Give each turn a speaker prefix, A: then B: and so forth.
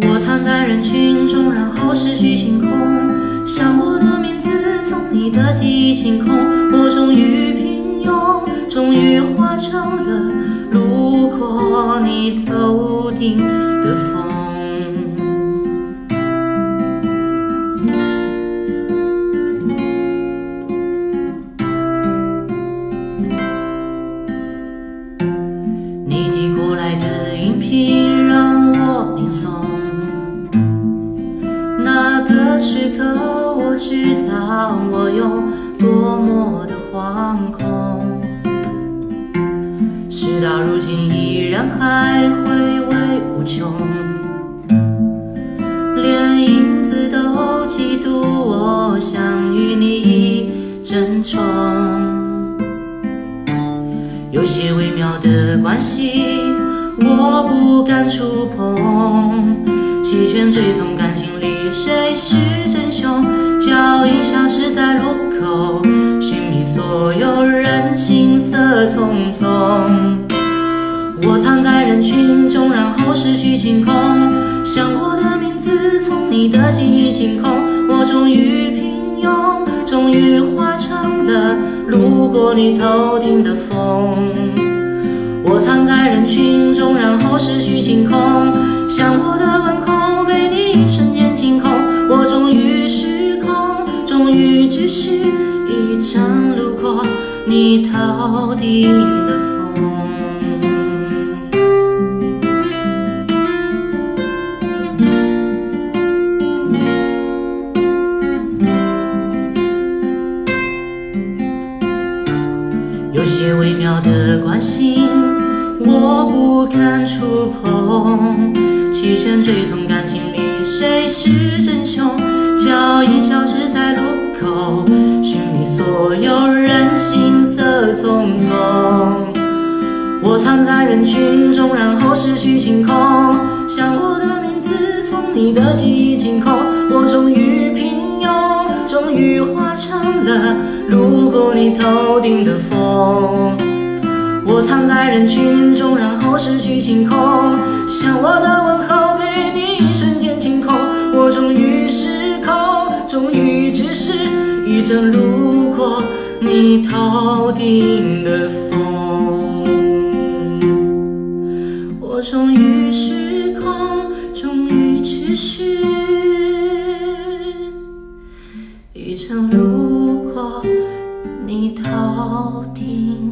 A: 我藏在人群中，然后失去星空，想我的名字从你的记忆清空。我终于平庸，终于化成了路过你头顶的风。时刻我知道我有多么的惶恐，事到如今依然还回味无穷，连影子都嫉妒我想与你争宠。有些微妙的关系，我不敢触碰。弃权追踪感情谁是真凶？脚印消失在路口，寻觅所有人，行色匆匆。我藏在人群中，然后失去清空。想我的名字从你的记忆清空。我终于平庸，终于化成了路过你头顶的风。我藏在人群中，然后失去清空。想我的问候你头顶的风。有些微妙的关心，我不敢触碰。弃权追踪感情里谁是真凶？脚印消失在路口，寻觅所有人，行匆匆。我藏在人群中，然后失去清空。想我的名字从你的记忆清空。我终于平庸，终于化成了路过你头顶的风。我藏在人群中，然后失去清空。想我的问候被你一瞬间清空。我终于失控，终于只是一阵路你头顶的风。我终于失控终于只是一场路过你头顶。